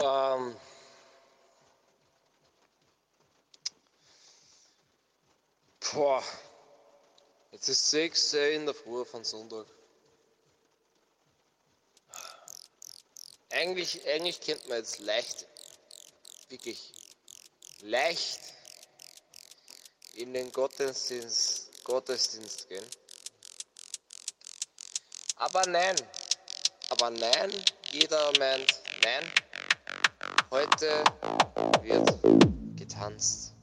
Ähm, boah, jetzt ist 6 Uhr in der Früh von Sonntag. Eigentlich, eigentlich könnte man jetzt leicht, wirklich leicht in den Gottesdienst, Gottesdienst gehen. Aber nein, aber nein, jeder meint nein. Heute wird getanzt.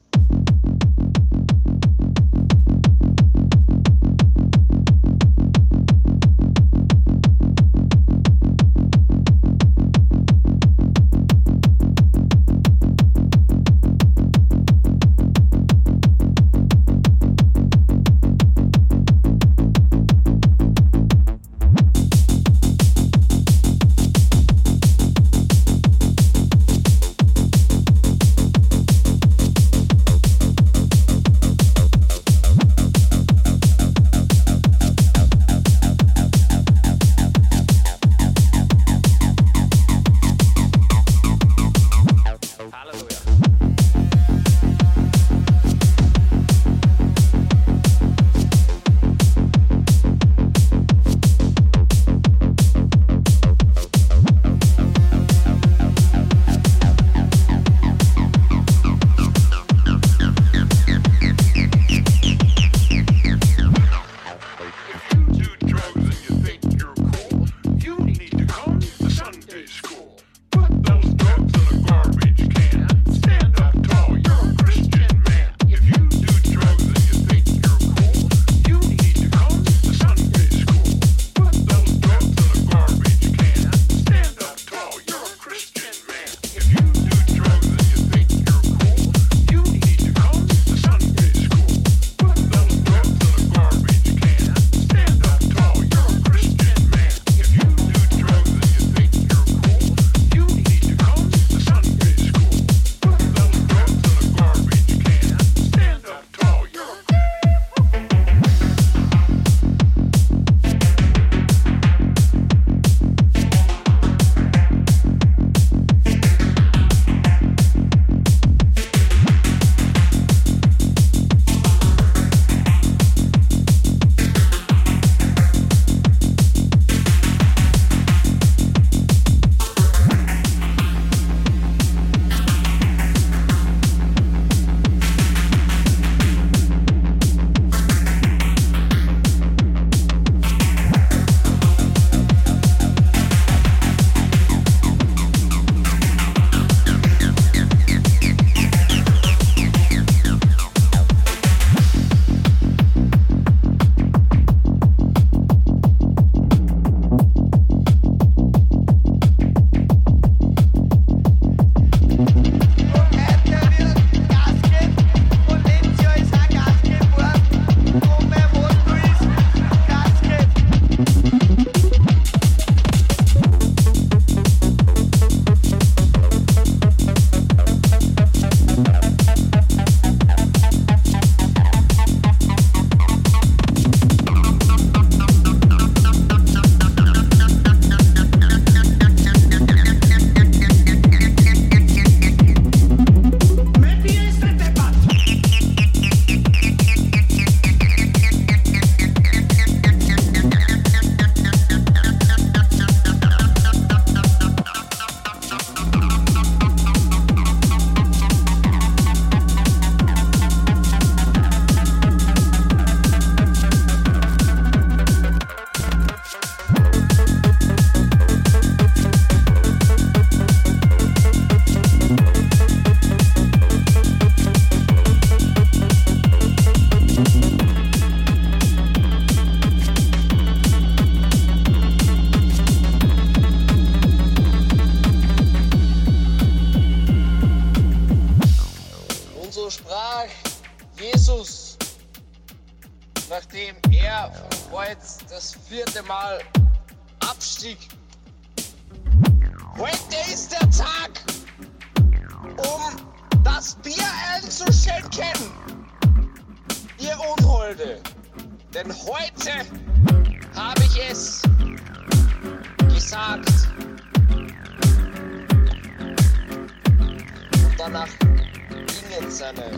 Alexander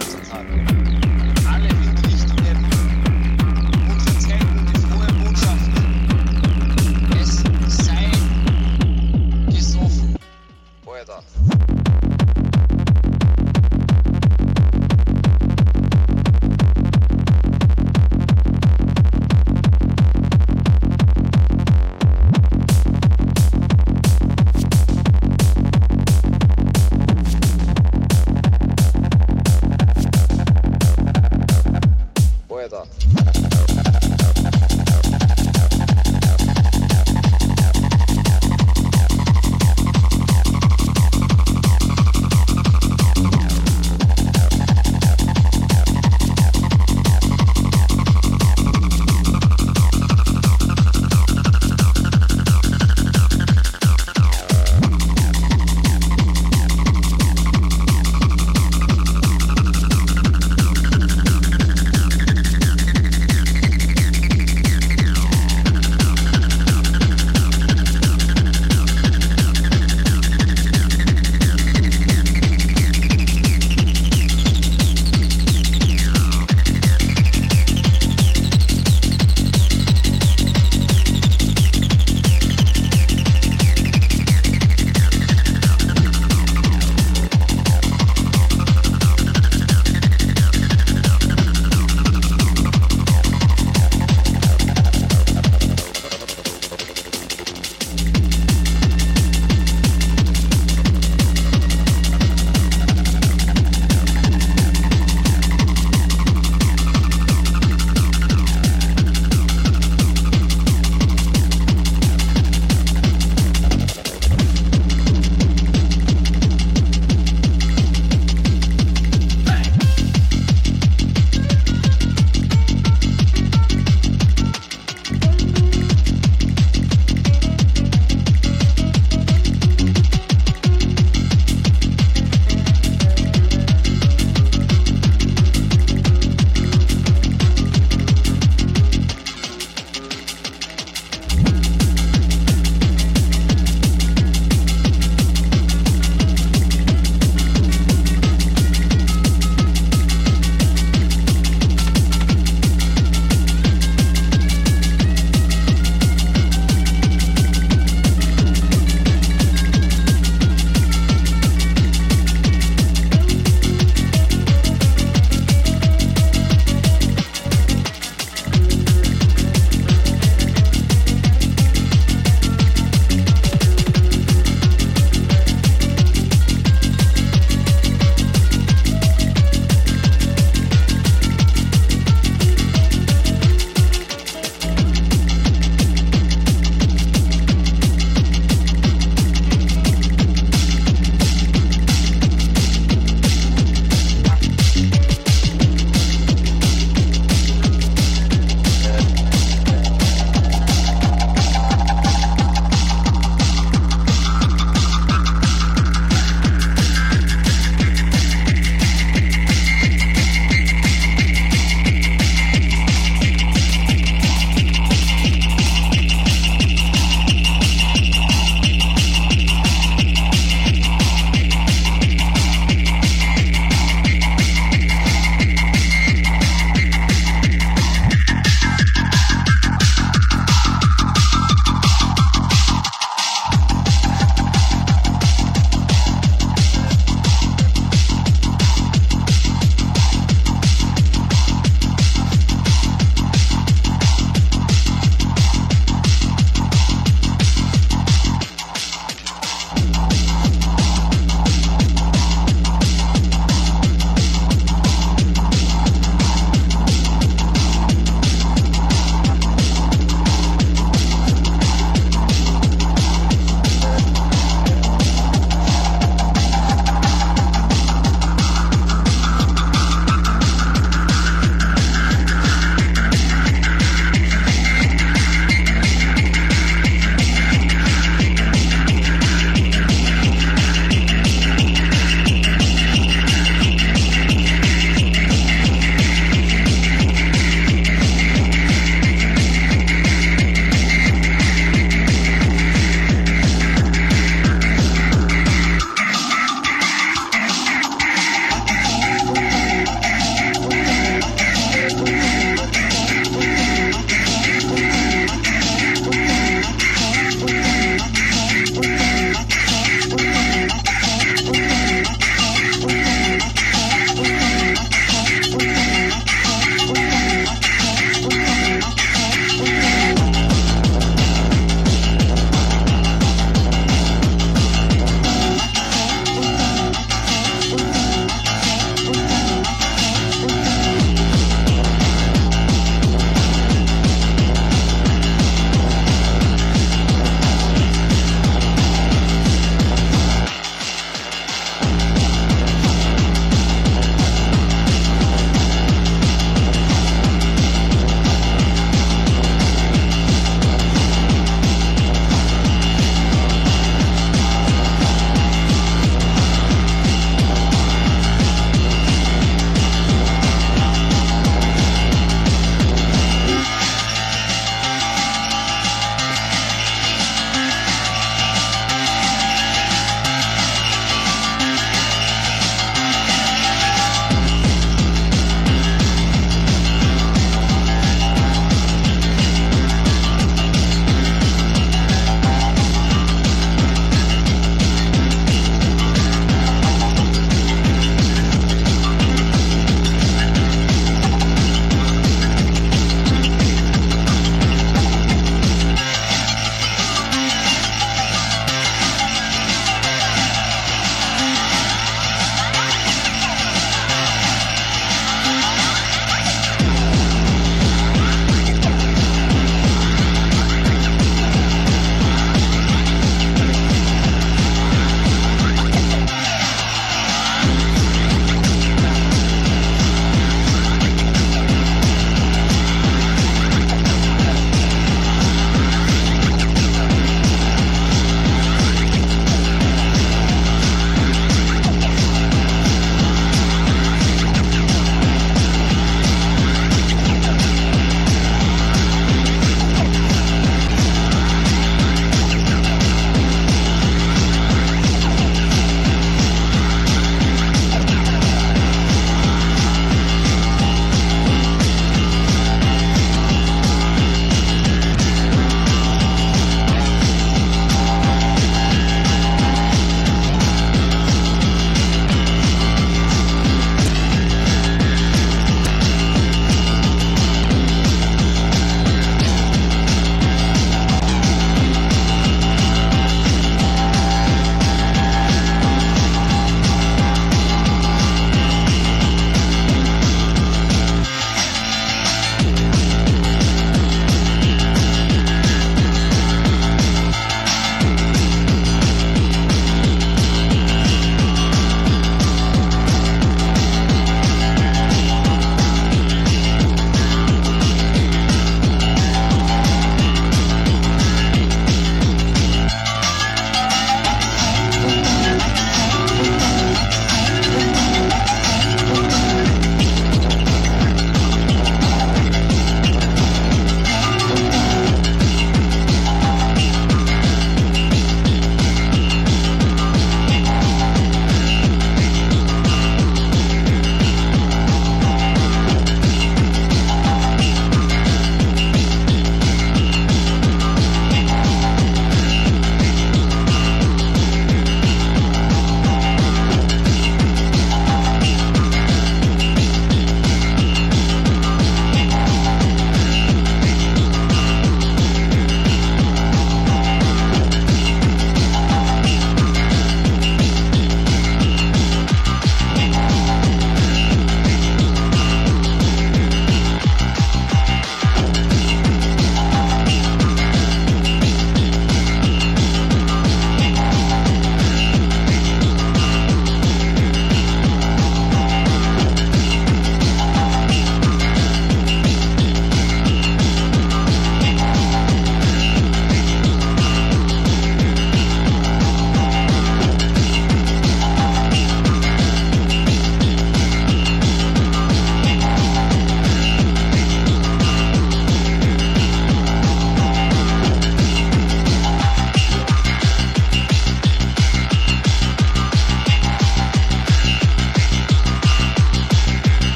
Tsutada. Uh,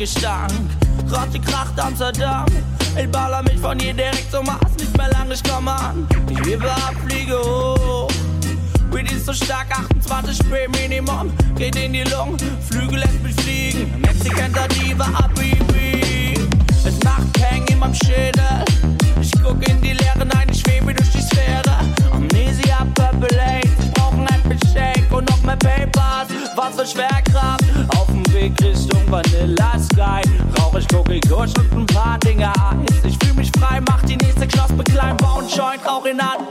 Gestank. Rotte kracht Amsterdam. Ich baller mich von hier direkt zum Mars, nicht mehr lang, ich komm an. Ich hebe ab, fliege hoch. Weed ist so stark, 28 Spray Minimum. Geht in die Lungen, Flügel lässt mich fliegen. Mexican Diva, Habibi. Es macht Peng in meinem Schädel. Ich guck in die Leere, nein, ich schwebe durch die Sphäre. Amnesia, Purple Aid. Ich brauch ein Apple Shake und noch mehr Papers. Was für Schwerkraft. Auf dem Weg Richtung Vanille. Ich gucke kurz und ein paar Dinge an. Ich fühle mich frei, mach die nächste Knaspe klein, bau einen Joint, rauch ihn an.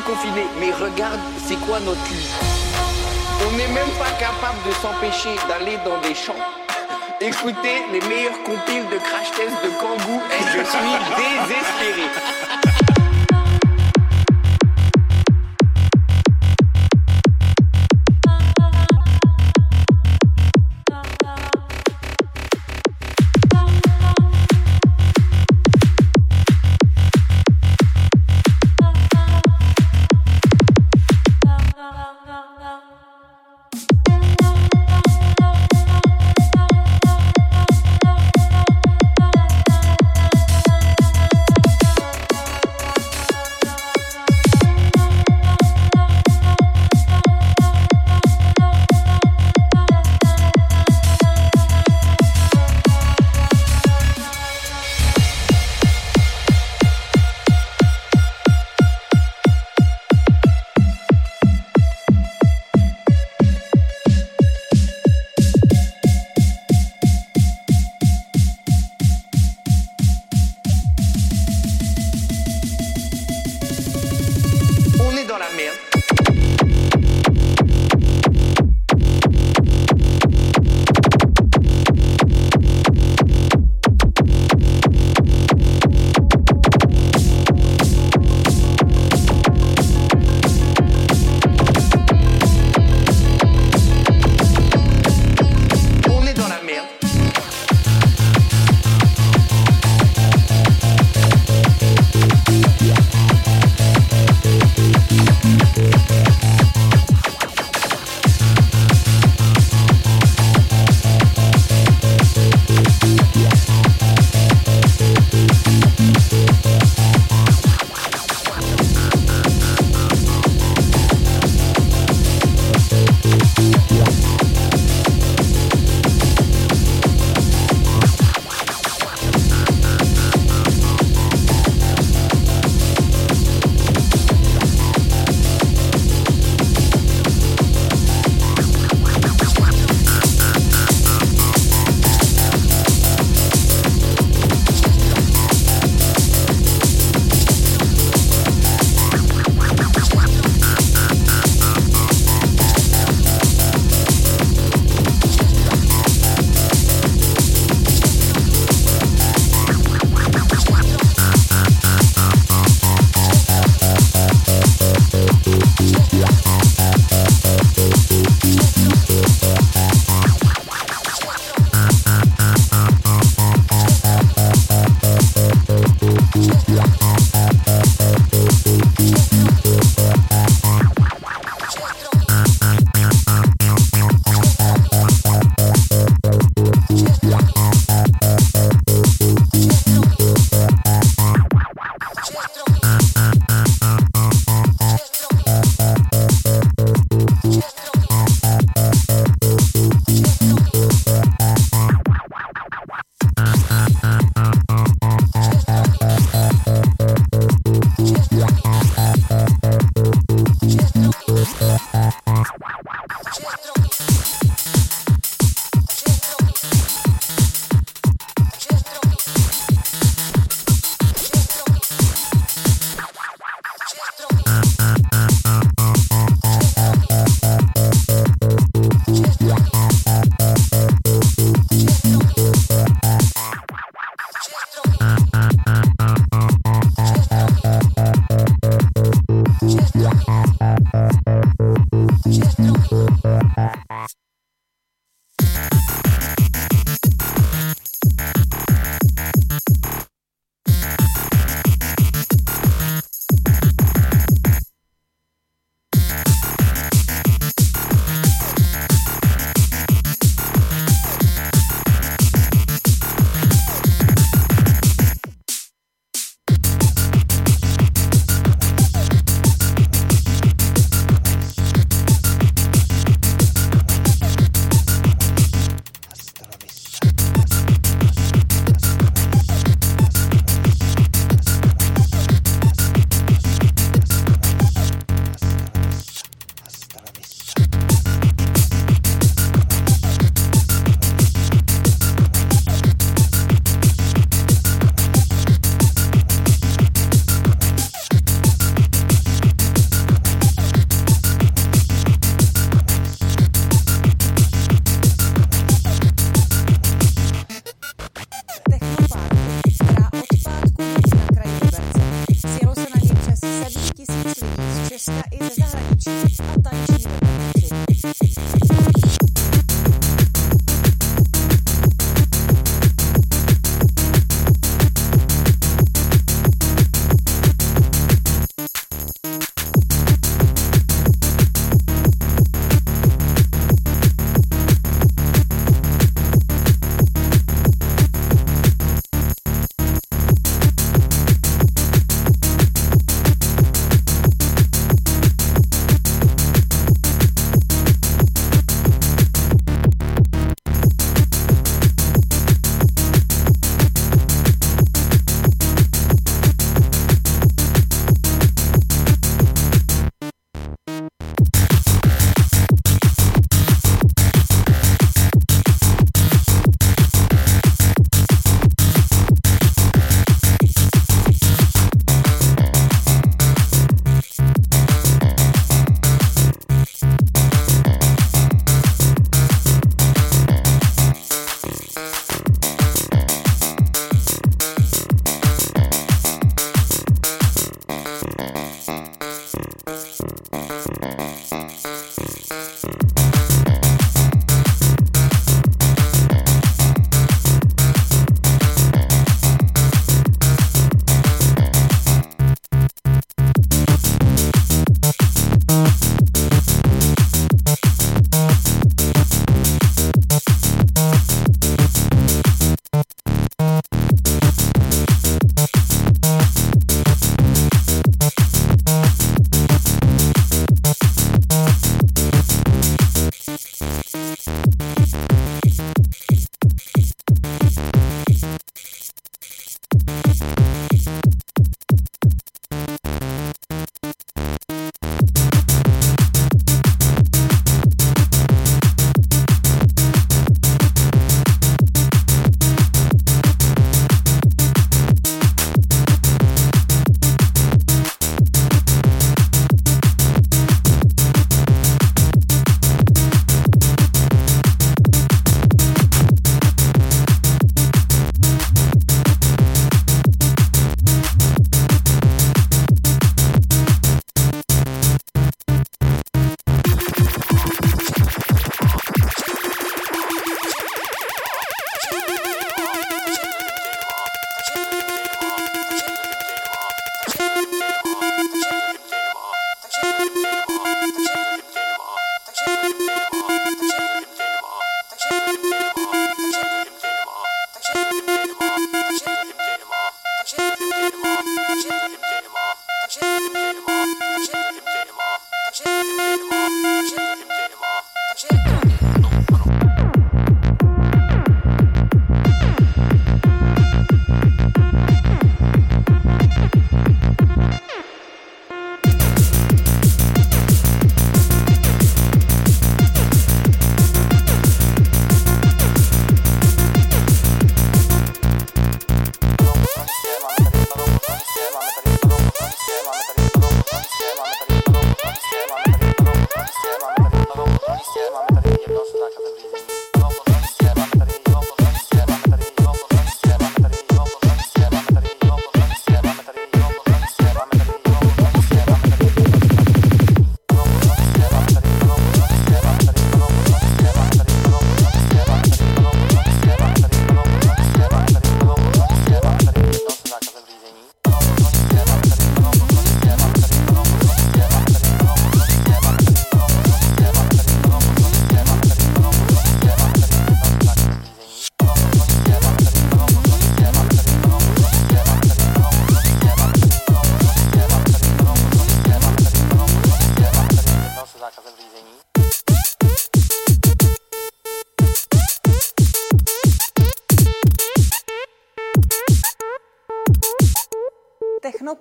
Confiné. Mais regarde, c'est quoi notre cul On n'est même pas capable de s'empêcher d'aller dans des champs. Écoutez les meilleurs compiles de crash test de Kangoo et je suis désespéré.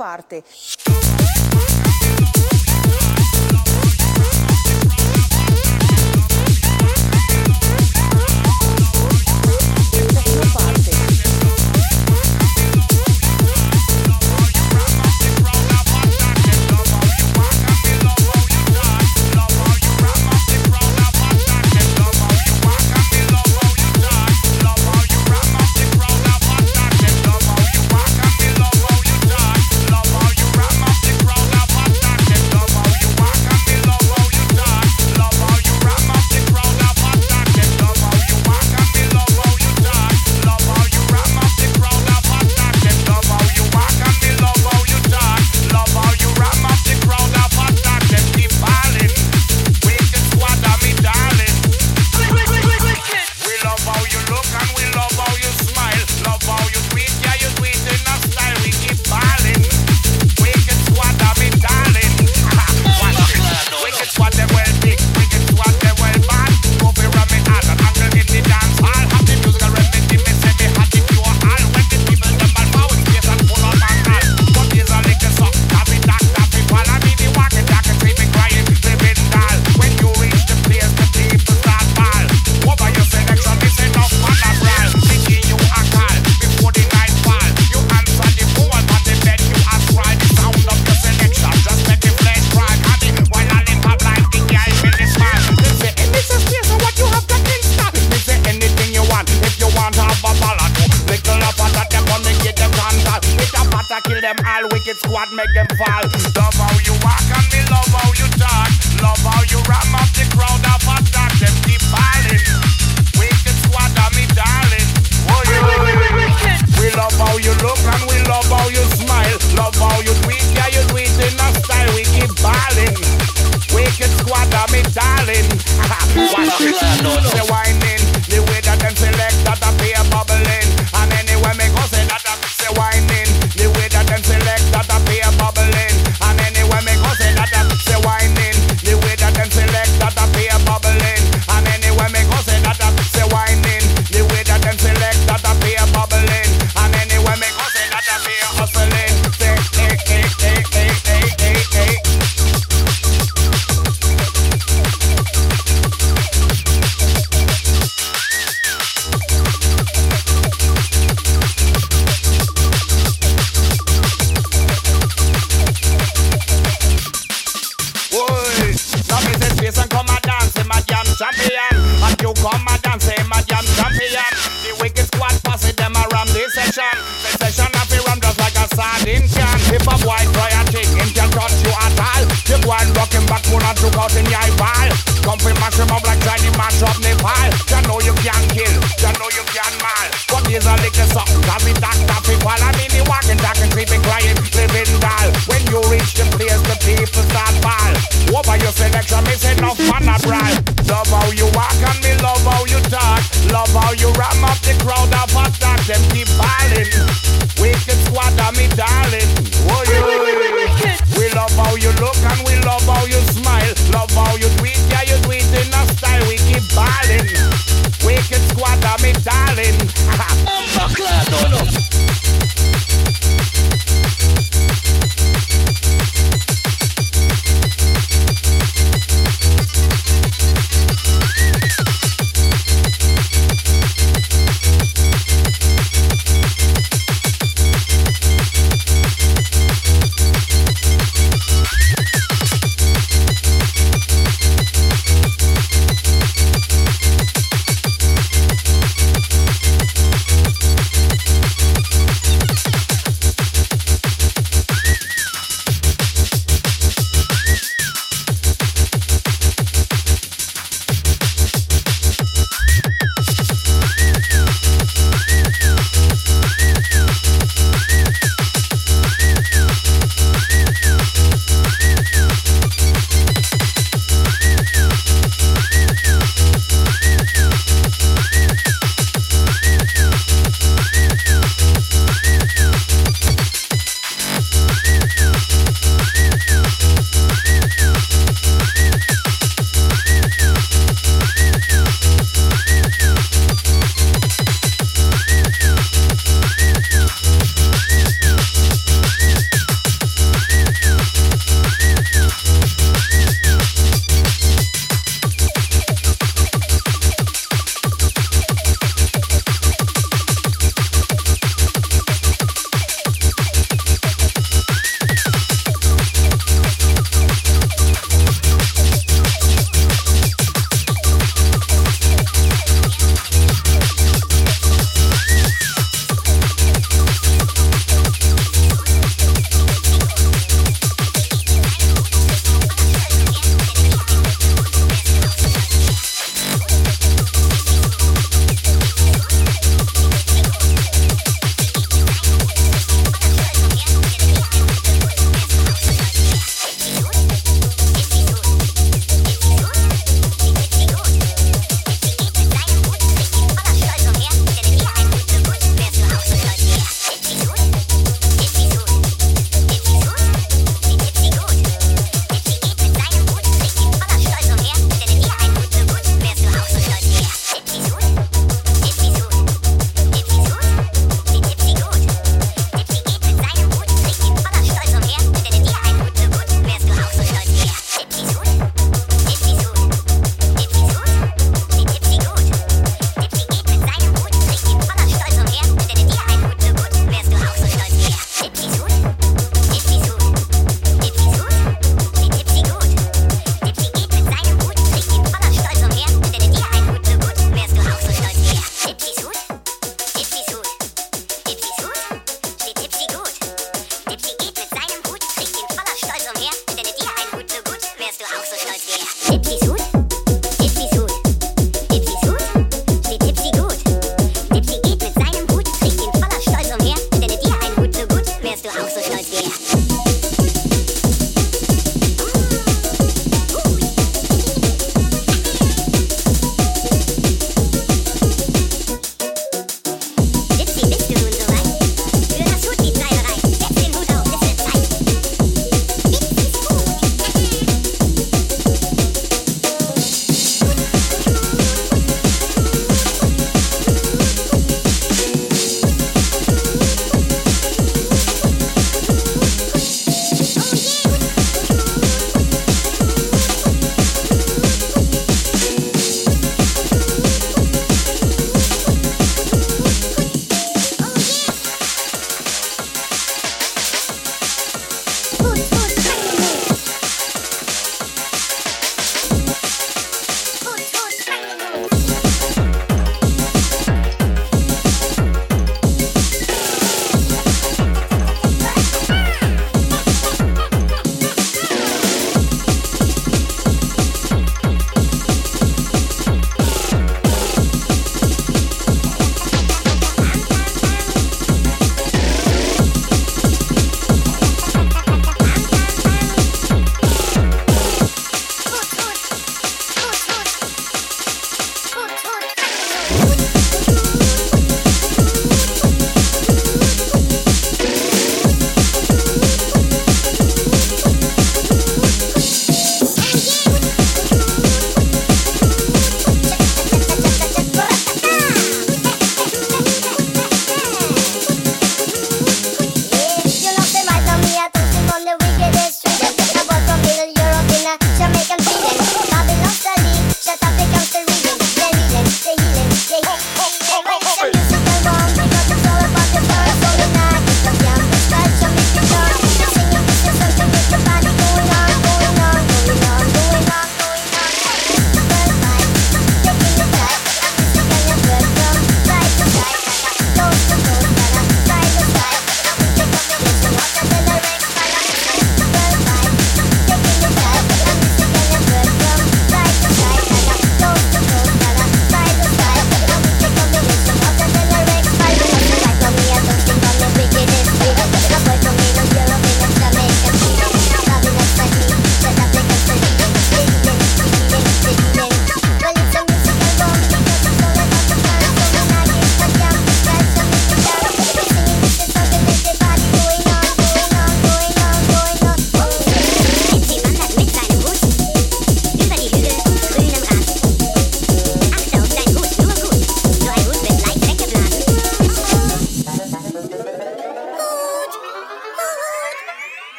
parte.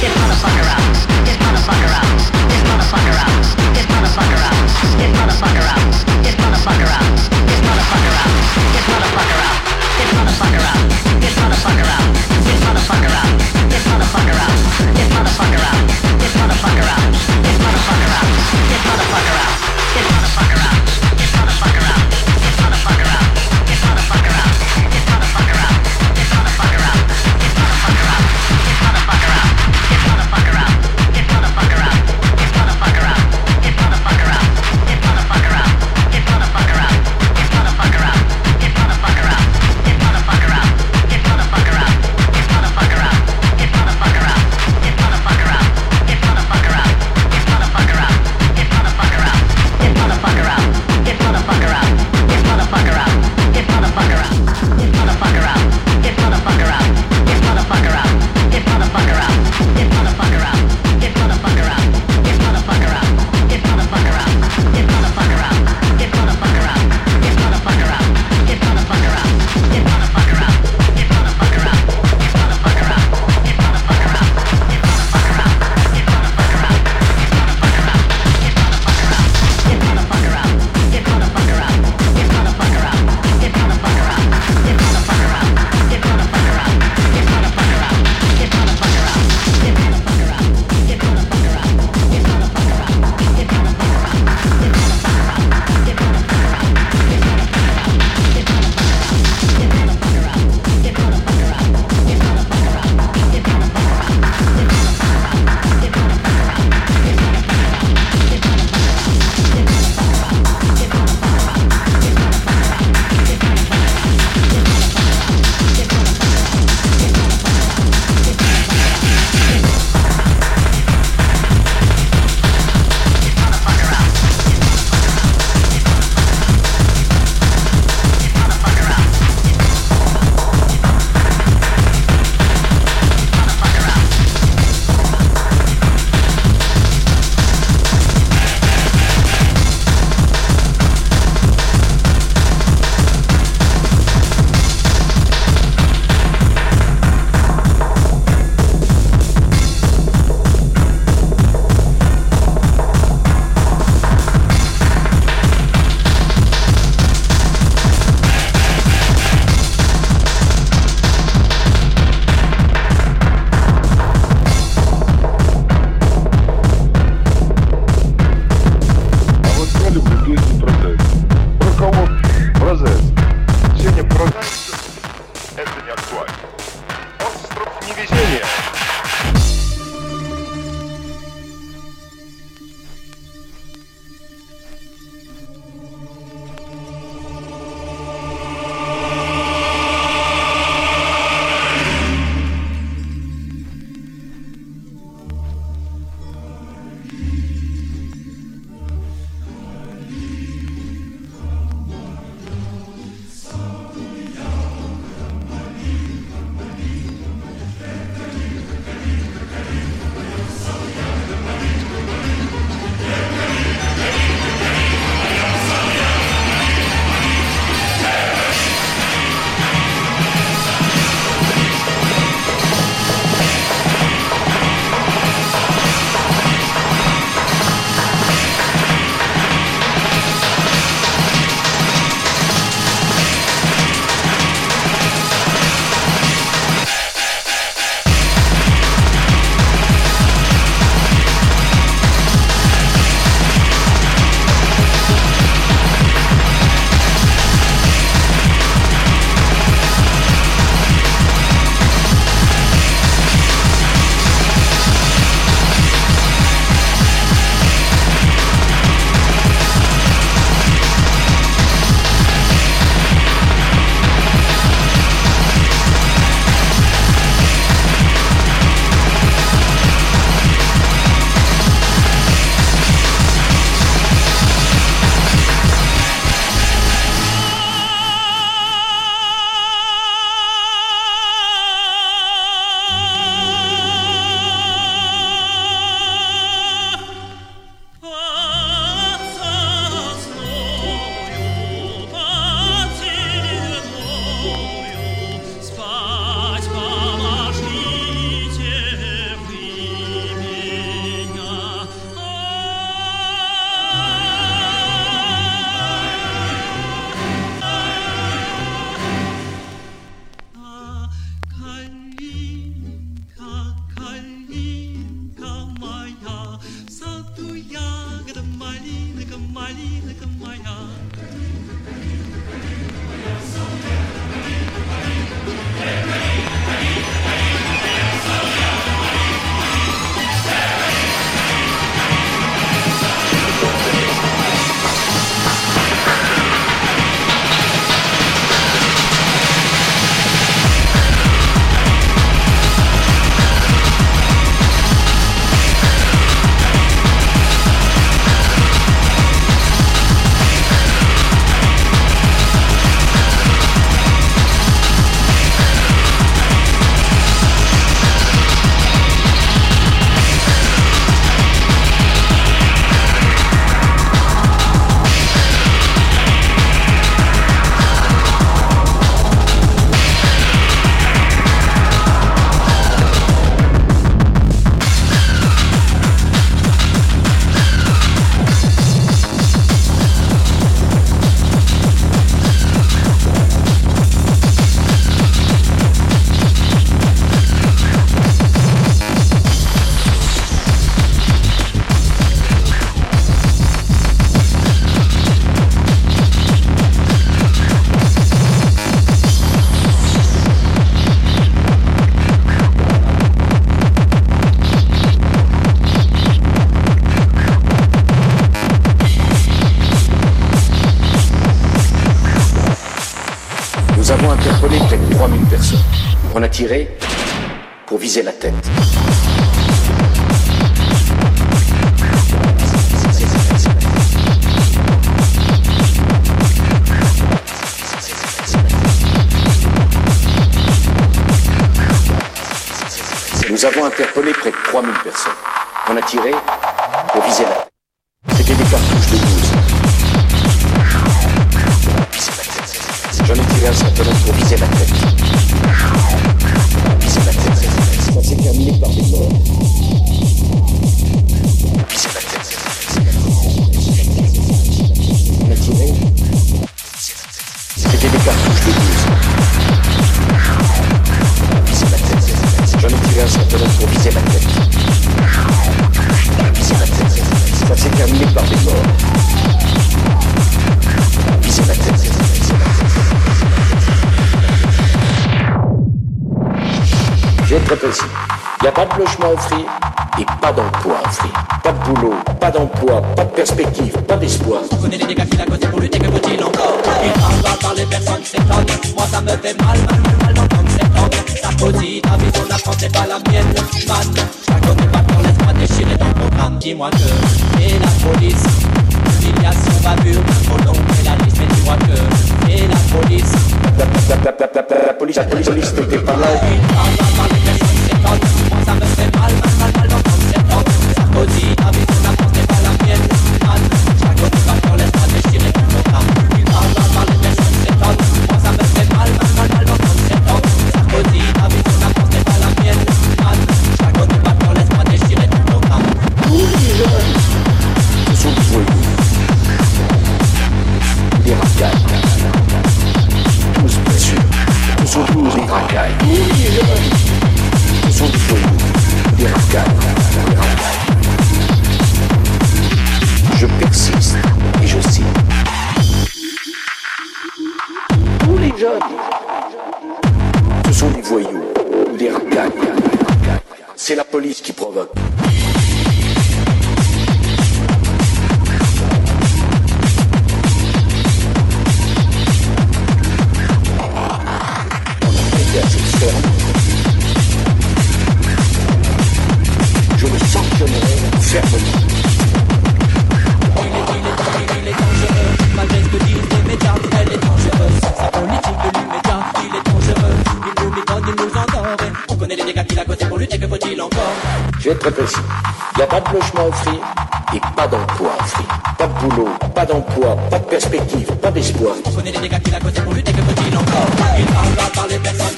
Get motherfucker out. Get motherfucker out. Get motherfucker out. je dirais.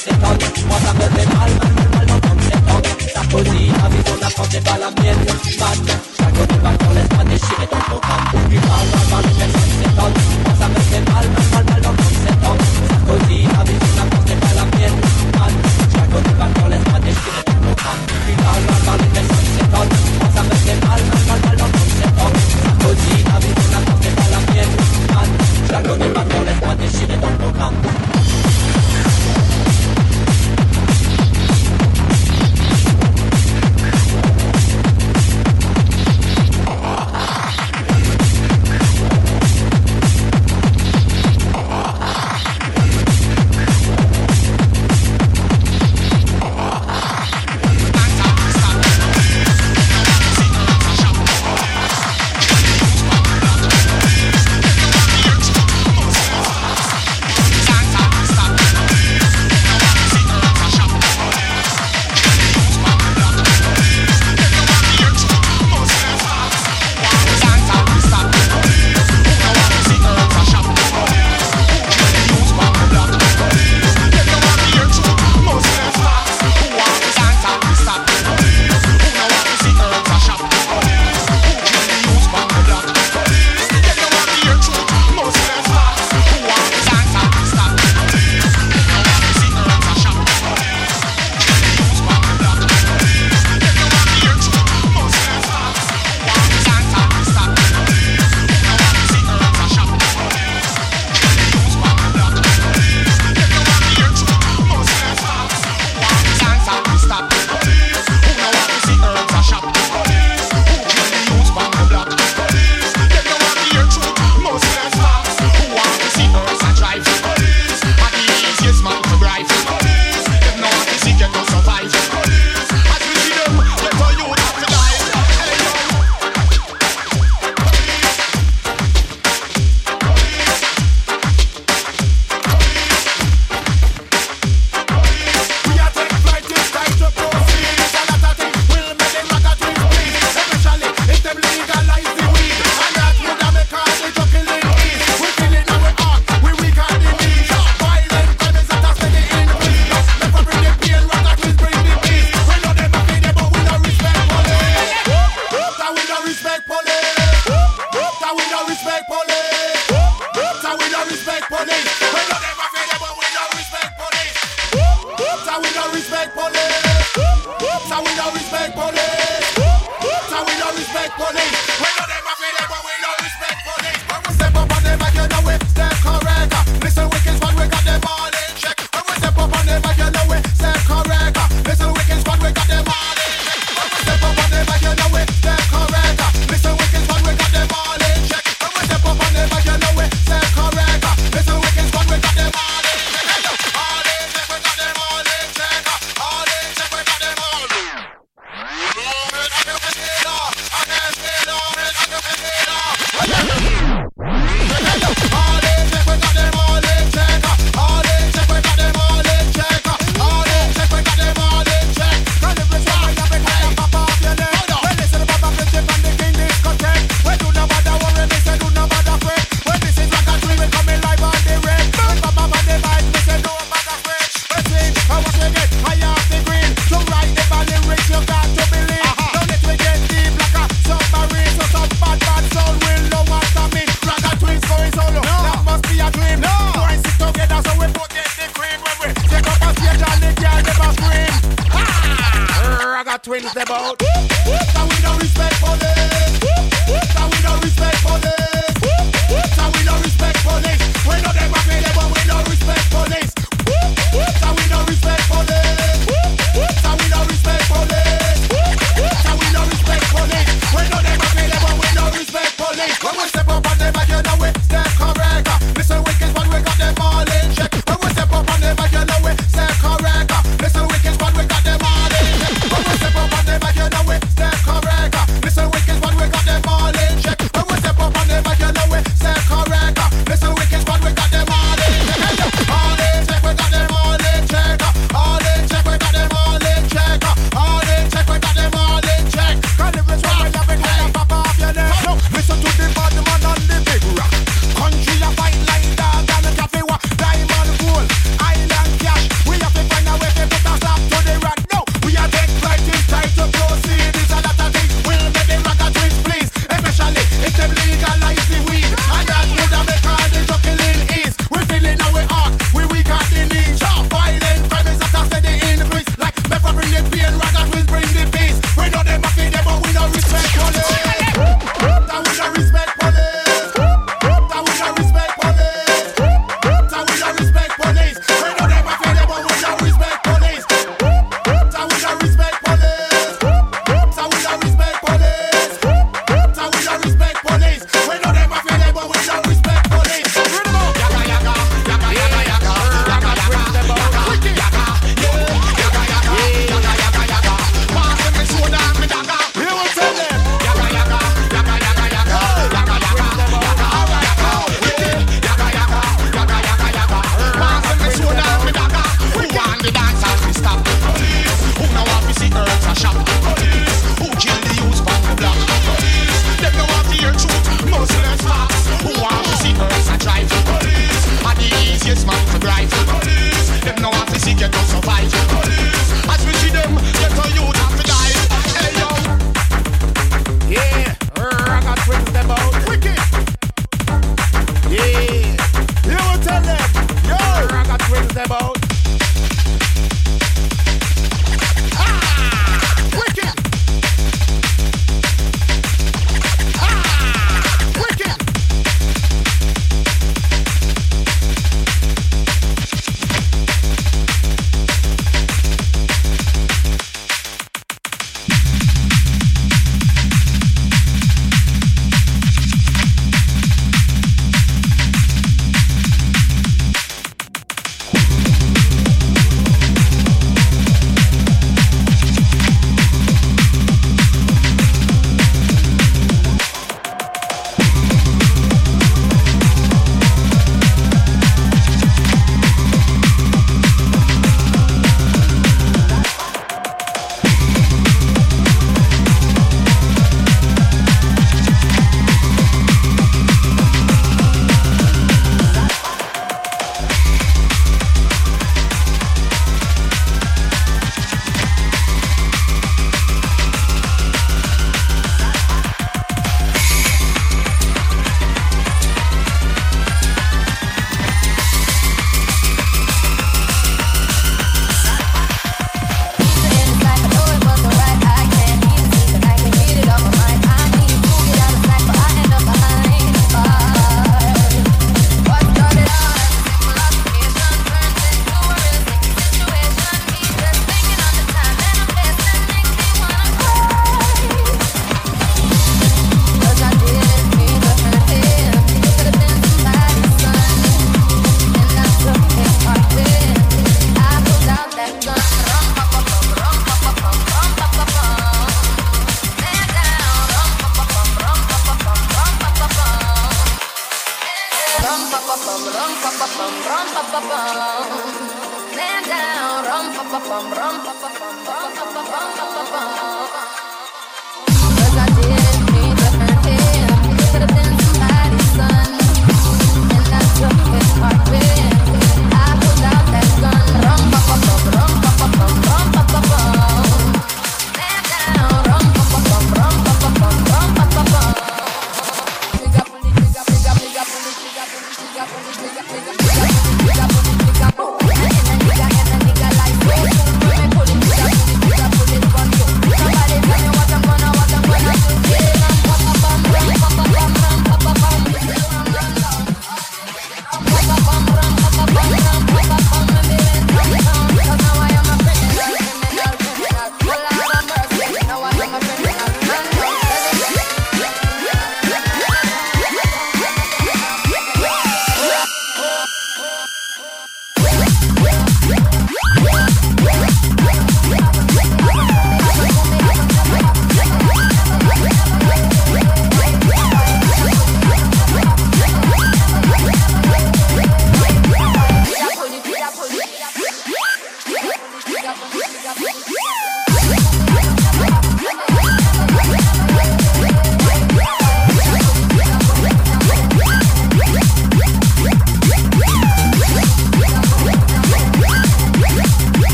se cague, mi zona, ponte para la mierda, saco del balcón, les mande, sigue.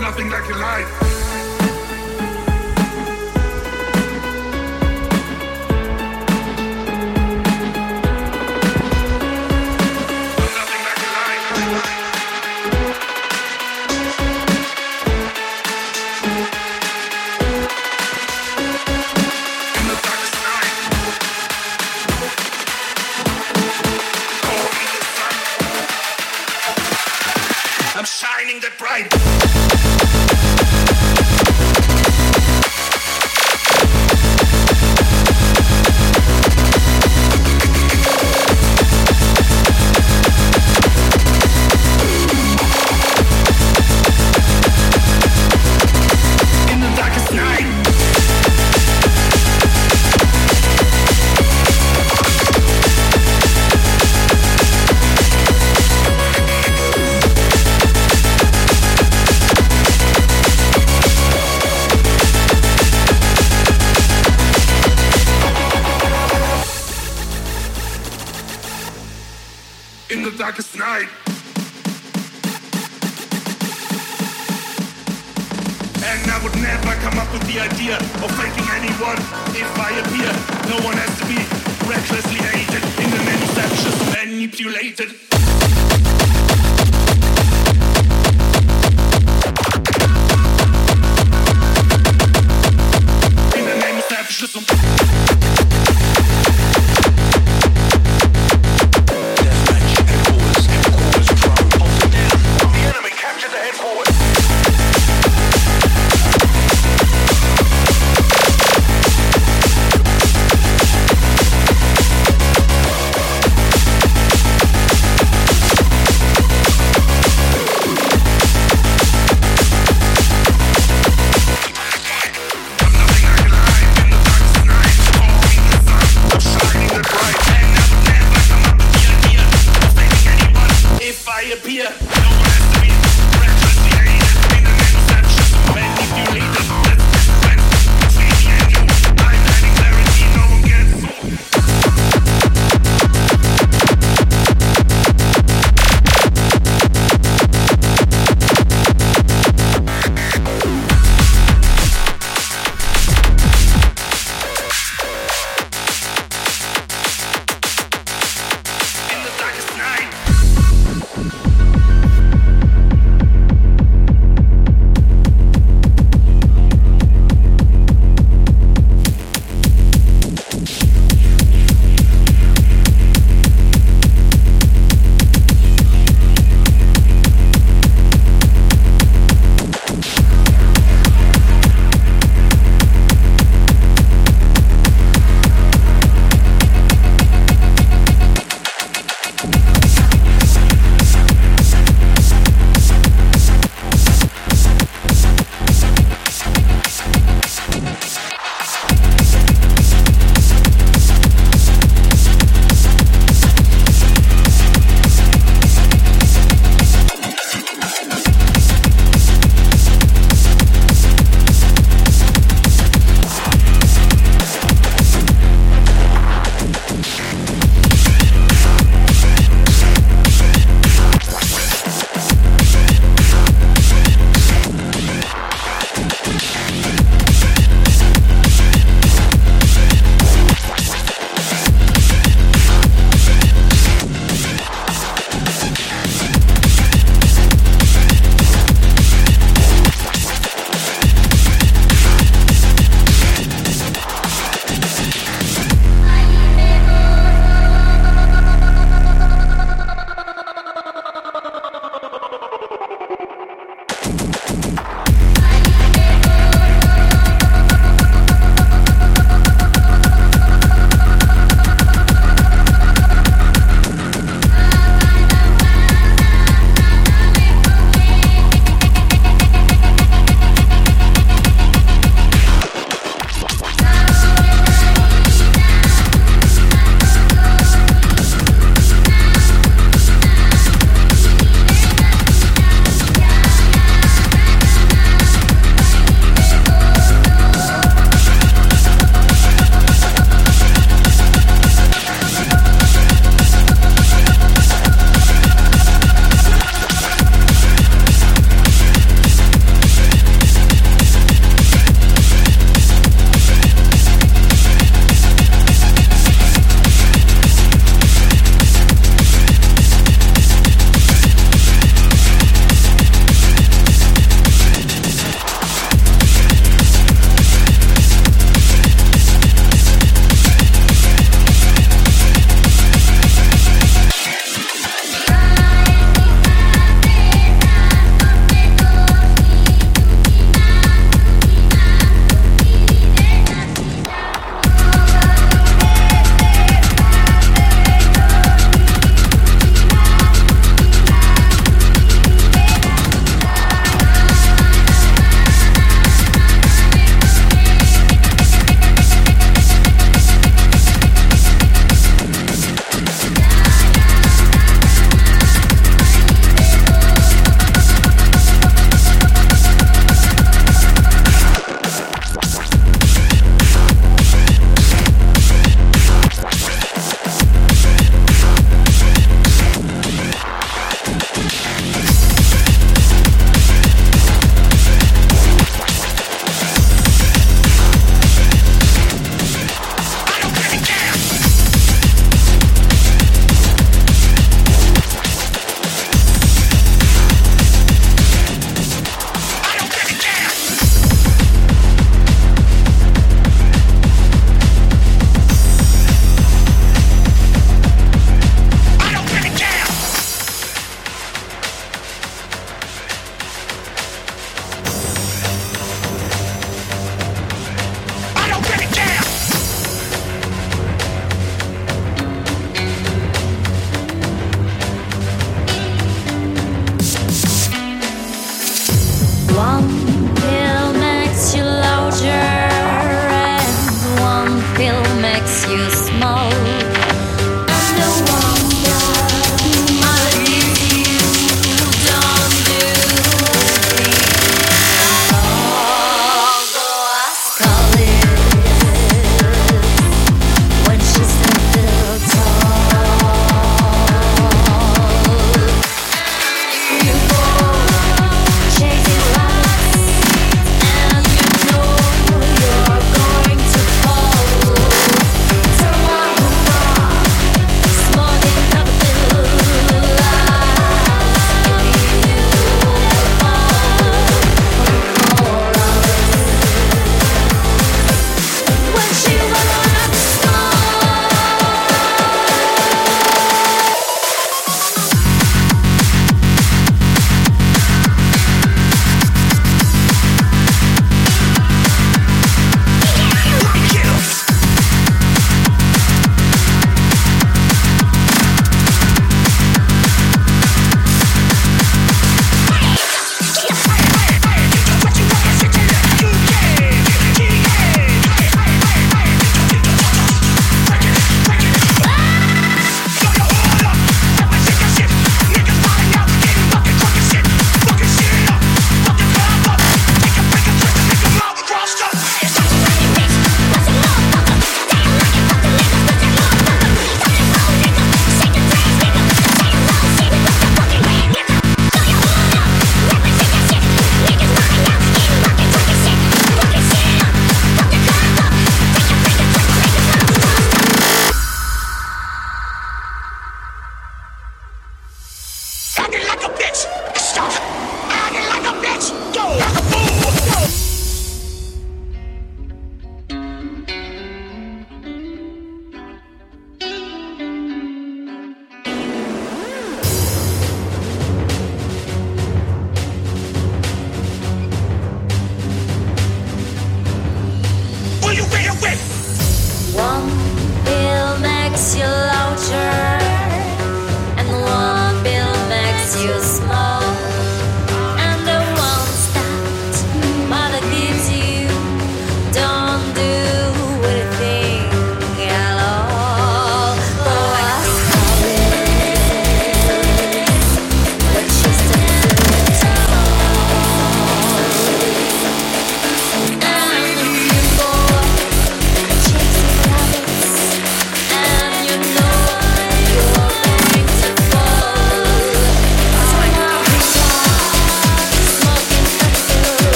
Nothing like your life.